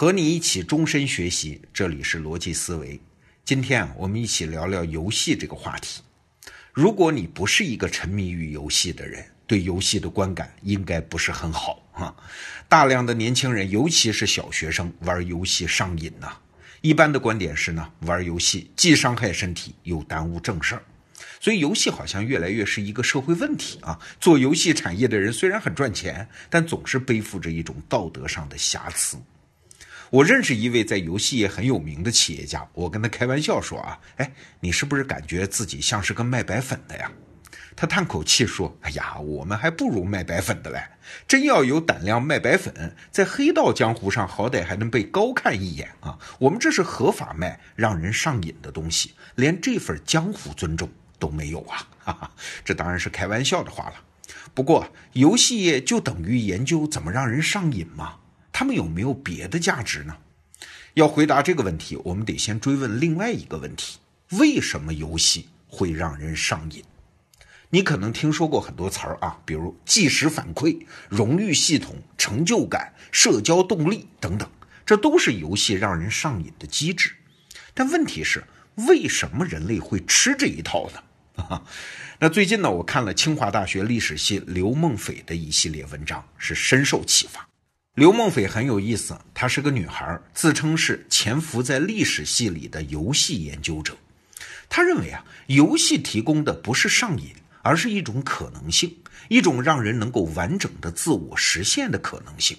和你一起终身学习，这里是逻辑思维。今天啊，我们一起聊聊游戏这个话题。如果你不是一个沉迷于游戏的人，对游戏的观感应该不是很好啊。大量的年轻人，尤其是小学生，玩游戏上瘾呐。一般的观点是呢，玩游戏既伤害身体，又耽误正事儿。所以游戏好像越来越是一个社会问题啊！做游戏产业的人虽然很赚钱，但总是背负着一种道德上的瑕疵。我认识一位在游戏业很有名的企业家，我跟他开玩笑说啊，哎，你是不是感觉自己像是个卖白粉的呀？他叹口气说，哎呀，我们还不如卖白粉的嘞！真要有胆量卖白粉，在黑道江湖上好歹还能被高看一眼啊！我们这是合法卖，让人上瘾的东西，连这份江湖尊重。都没有啊，哈哈，这当然是开玩笑的话了。不过，游戏业就等于研究怎么让人上瘾吗？他们有没有别的价值呢？要回答这个问题，我们得先追问另外一个问题：为什么游戏会让人上瘾？你可能听说过很多词儿啊，比如即时反馈、荣誉系统、成就感、社交动力等等，这都是游戏让人上瘾的机制。但问题是，为什么人类会吃这一套呢？那最近呢，我看了清华大学历史系刘梦斐的一系列文章，是深受启发。刘梦斐很有意思，她是个女孩，自称是潜伏在历史系里的游戏研究者。她认为啊，游戏提供的不是上瘾，而是一种可能性，一种让人能够完整的自我实现的可能性。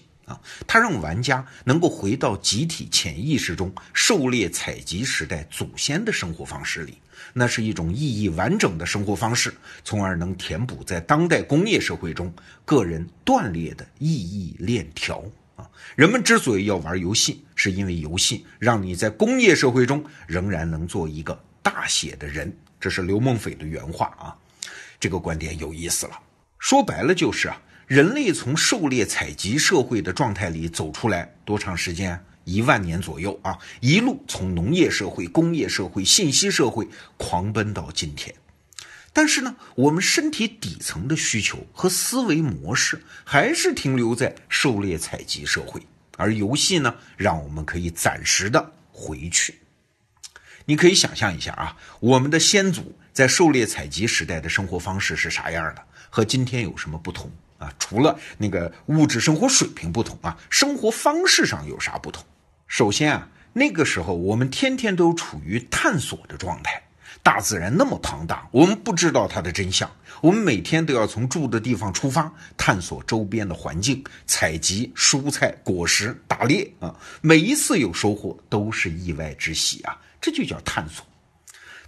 他让玩家能够回到集体潜意识中狩猎采集时代祖先的生活方式里，那是一种意义完整的生活方式，从而能填补在当代工业社会中个人断裂的意义链条。啊，人们之所以要玩游戏，是因为游戏让你在工业社会中仍然能做一个大写的人。这是刘梦斐的原话啊，这个观点有意思了。说白了就是啊。人类从狩猎采集社会的状态里走出来多长时间？一万年左右啊，一路从农业社会、工业社会、信息社会狂奔到今天。但是呢，我们身体底层的需求和思维模式还是停留在狩猎采集社会，而游戏呢，让我们可以暂时的回去。你可以想象一下啊，我们的先祖在狩猎采集时代的生活方式是啥样的，和今天有什么不同？啊，除了那个物质生活水平不同啊，生活方式上有啥不同？首先啊，那个时候我们天天都处于探索的状态，大自然那么庞大，我们不知道它的真相，我们每天都要从住的地方出发，探索周边的环境，采集蔬菜果实，打猎啊，每一次有收获都是意外之喜啊，这就叫探索。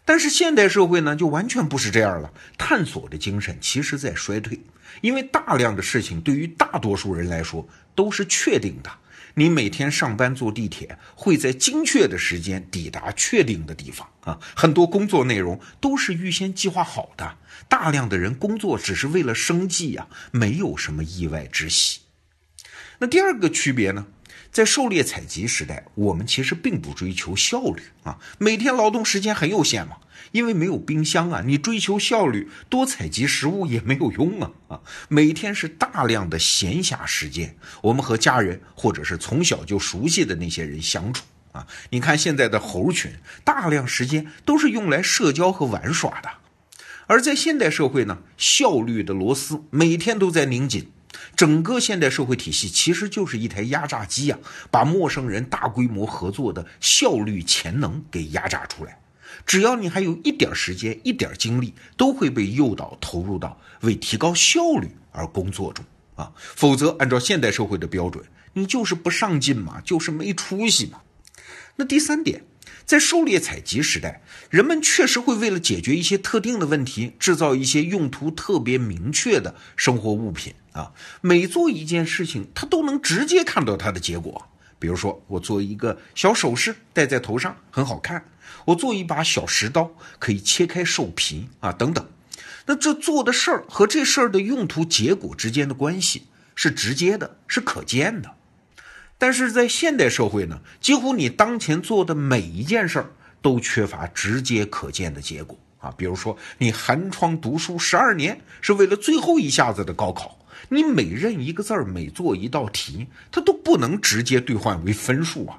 但是现代社会呢，就完全不是这样了，探索的精神其实在衰退。因为大量的事情对于大多数人来说都是确定的，你每天上班坐地铁会在精确的时间抵达确定的地方啊，很多工作内容都是预先计划好的，大量的人工作只是为了生计呀，没有什么意外之喜。那第二个区别呢？在狩猎采集时代，我们其实并不追求效率啊，每天劳动时间很有限嘛，因为没有冰箱啊，你追求效率，多采集食物也没有用啊啊，每天是大量的闲暇时间，我们和家人或者是从小就熟悉的那些人相处啊，你看现在的猴群，大量时间都是用来社交和玩耍的，而在现代社会呢，效率的螺丝每天都在拧紧。整个现代社会体系其实就是一台压榨机呀，把陌生人大规模合作的效率潜能给压榨出来。只要你还有一点时间、一点精力，都会被诱导投入到为提高效率而工作中啊。否则，按照现代社会的标准，你就是不上进嘛，就是没出息嘛。那第三点。在狩猎采集时代，人们确实会为了解决一些特定的问题，制造一些用途特别明确的生活物品啊。每做一件事情，他都能直接看到它的结果。比如说，我做一个小首饰戴在头上，很好看；我做一把小石刀，可以切开兽皮啊，等等。那这做的事儿和这事儿的用途结果之间的关系是直接的，是可见的。但是在现代社会呢，几乎你当前做的每一件事儿都缺乏直接可见的结果啊。比如说，你寒窗读书十二年是为了最后一下子的高考，你每认一个字儿，每做一道题，它都不能直接兑换为分数啊。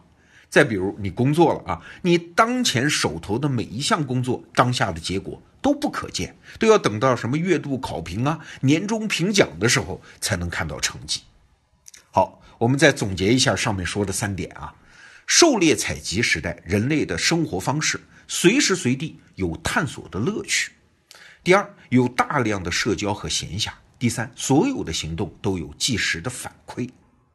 再比如你工作了啊，你当前手头的每一项工作当下的结果都不可见，都要等到什么月度考评啊、年终评奖的时候才能看到成绩。好，我们再总结一下上面说的三点啊：狩猎采集时代，人类的生活方式随时随地有探索的乐趣；第二，有大量的社交和闲暇；第三，所有的行动都有即时的反馈。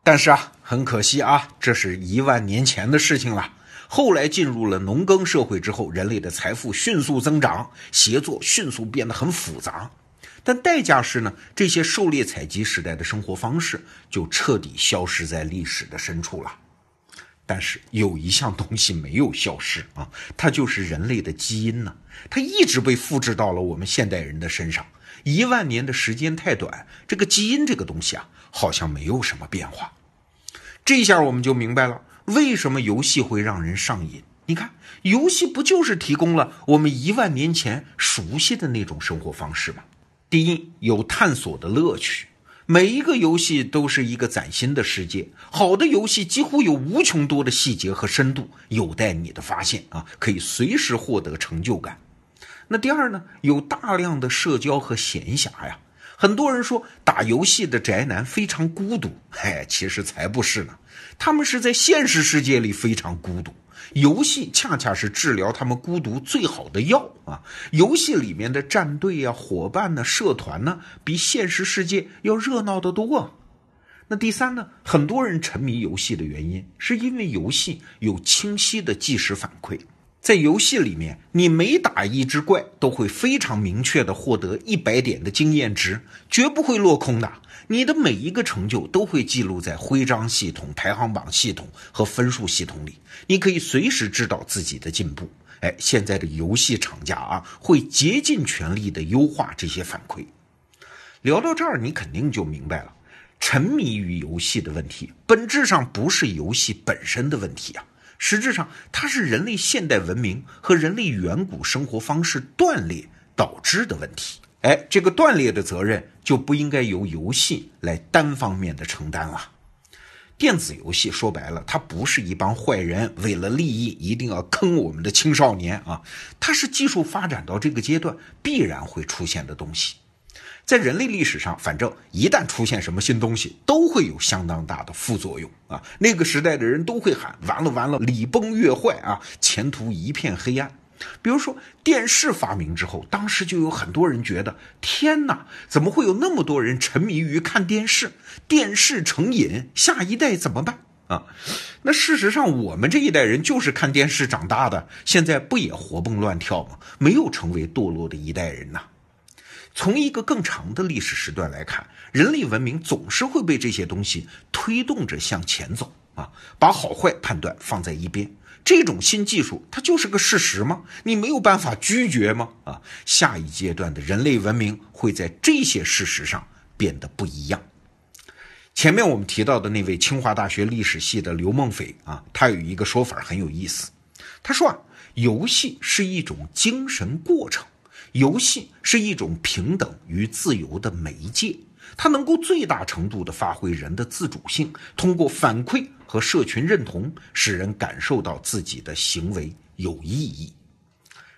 但是啊，很可惜啊，这是一万年前的事情了。后来进入了农耕社会之后，人类的财富迅速增长，协作迅速变得很复杂。但代价是呢，这些狩猎采集时代的生活方式就彻底消失在历史的深处了。但是有一项东西没有消失啊，它就是人类的基因呢，它一直被复制到了我们现代人的身上。一万年的时间太短，这个基因这个东西啊，好像没有什么变化。这下我们就明白了，为什么游戏会让人上瘾。你看，游戏不就是提供了我们一万年前熟悉的那种生活方式吗？第一，有探索的乐趣，每一个游戏都是一个崭新的世界。好的游戏几乎有无穷多的细节和深度，有待你的发现啊，可以随时获得成就感。那第二呢，有大量的社交和闲暇呀。很多人说打游戏的宅男非常孤独，嘿，其实才不是呢，他们是在现实世界里非常孤独。游戏恰恰是治疗他们孤独最好的药啊！游戏里面的战队呀、伙伴呢、社团呢，比现实世界要热闹得多。那第三呢？很多人沉迷游戏的原因，是因为游戏有清晰的即时反馈。在游戏里面，你每打一只怪，都会非常明确的获得一百点的经验值，绝不会落空的。你的每一个成就都会记录在徽章系统、排行榜系统和分数系统里，你可以随时知道自己的进步。哎，现在的游戏厂家啊，会竭尽全力的优化这些反馈。聊到这儿，你肯定就明白了，沉迷于游戏的问题，本质上不是游戏本身的问题啊，实质上它是人类现代文明和人类远古生活方式断裂导致的问题。哎，这个断裂的责任就不应该由游戏来单方面的承担了。电子游戏说白了，它不是一帮坏人为了利益一定要坑我们的青少年啊，它是技术发展到这个阶段必然会出现的东西。在人类历史上，反正一旦出现什么新东西，都会有相当大的副作用啊。那个时代的人都会喊：完了完了，礼崩乐坏啊，前途一片黑暗。比如说电视发明之后，当时就有很多人觉得，天哪，怎么会有那么多人沉迷于看电视？电视成瘾，下一代怎么办啊？那事实上，我们这一代人就是看电视长大的，现在不也活蹦乱跳吗？没有成为堕落的一代人呐。从一个更长的历史时段来看，人类文明总是会被这些东西推动着向前走啊，把好坏判断放在一边。这种新技术，它就是个事实吗？你没有办法拒绝吗？啊，下一阶段的人类文明会在这些事实上变得不一样。前面我们提到的那位清华大学历史系的刘梦斐啊，他有一个说法很有意思。他说啊，游戏是一种精神过程，游戏是一种平等与自由的媒介。它能够最大程度地发挥人的自主性，通过反馈和社群认同，使人感受到自己的行为有意义。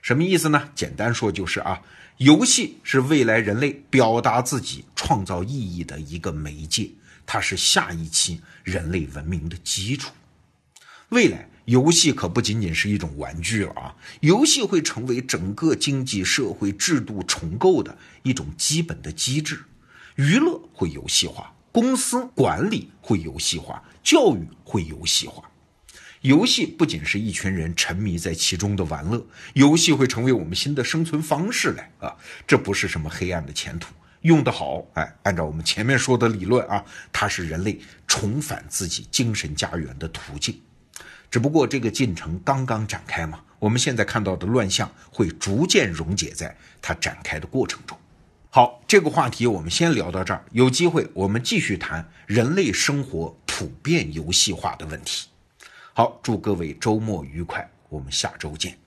什么意思呢？简单说就是啊，游戏是未来人类表达自己、创造意义的一个媒介，它是下一期人类文明的基础。未来，游戏可不仅仅是一种玩具了啊，游戏会成为整个经济社会制度重构的一种基本的机制。娱乐会游戏化，公司管理会游戏化，教育会游戏化。游戏不仅是一群人沉迷在其中的玩乐，游戏会成为我们新的生存方式来啊！这不是什么黑暗的前途，用得好，哎，按照我们前面说的理论啊，它是人类重返自己精神家园的途径。只不过这个进程刚刚展开嘛，我们现在看到的乱象会逐渐溶解在它展开的过程中。好，这个话题我们先聊到这儿。有机会我们继续谈人类生活普遍游戏化的问题。好，祝各位周末愉快，我们下周见。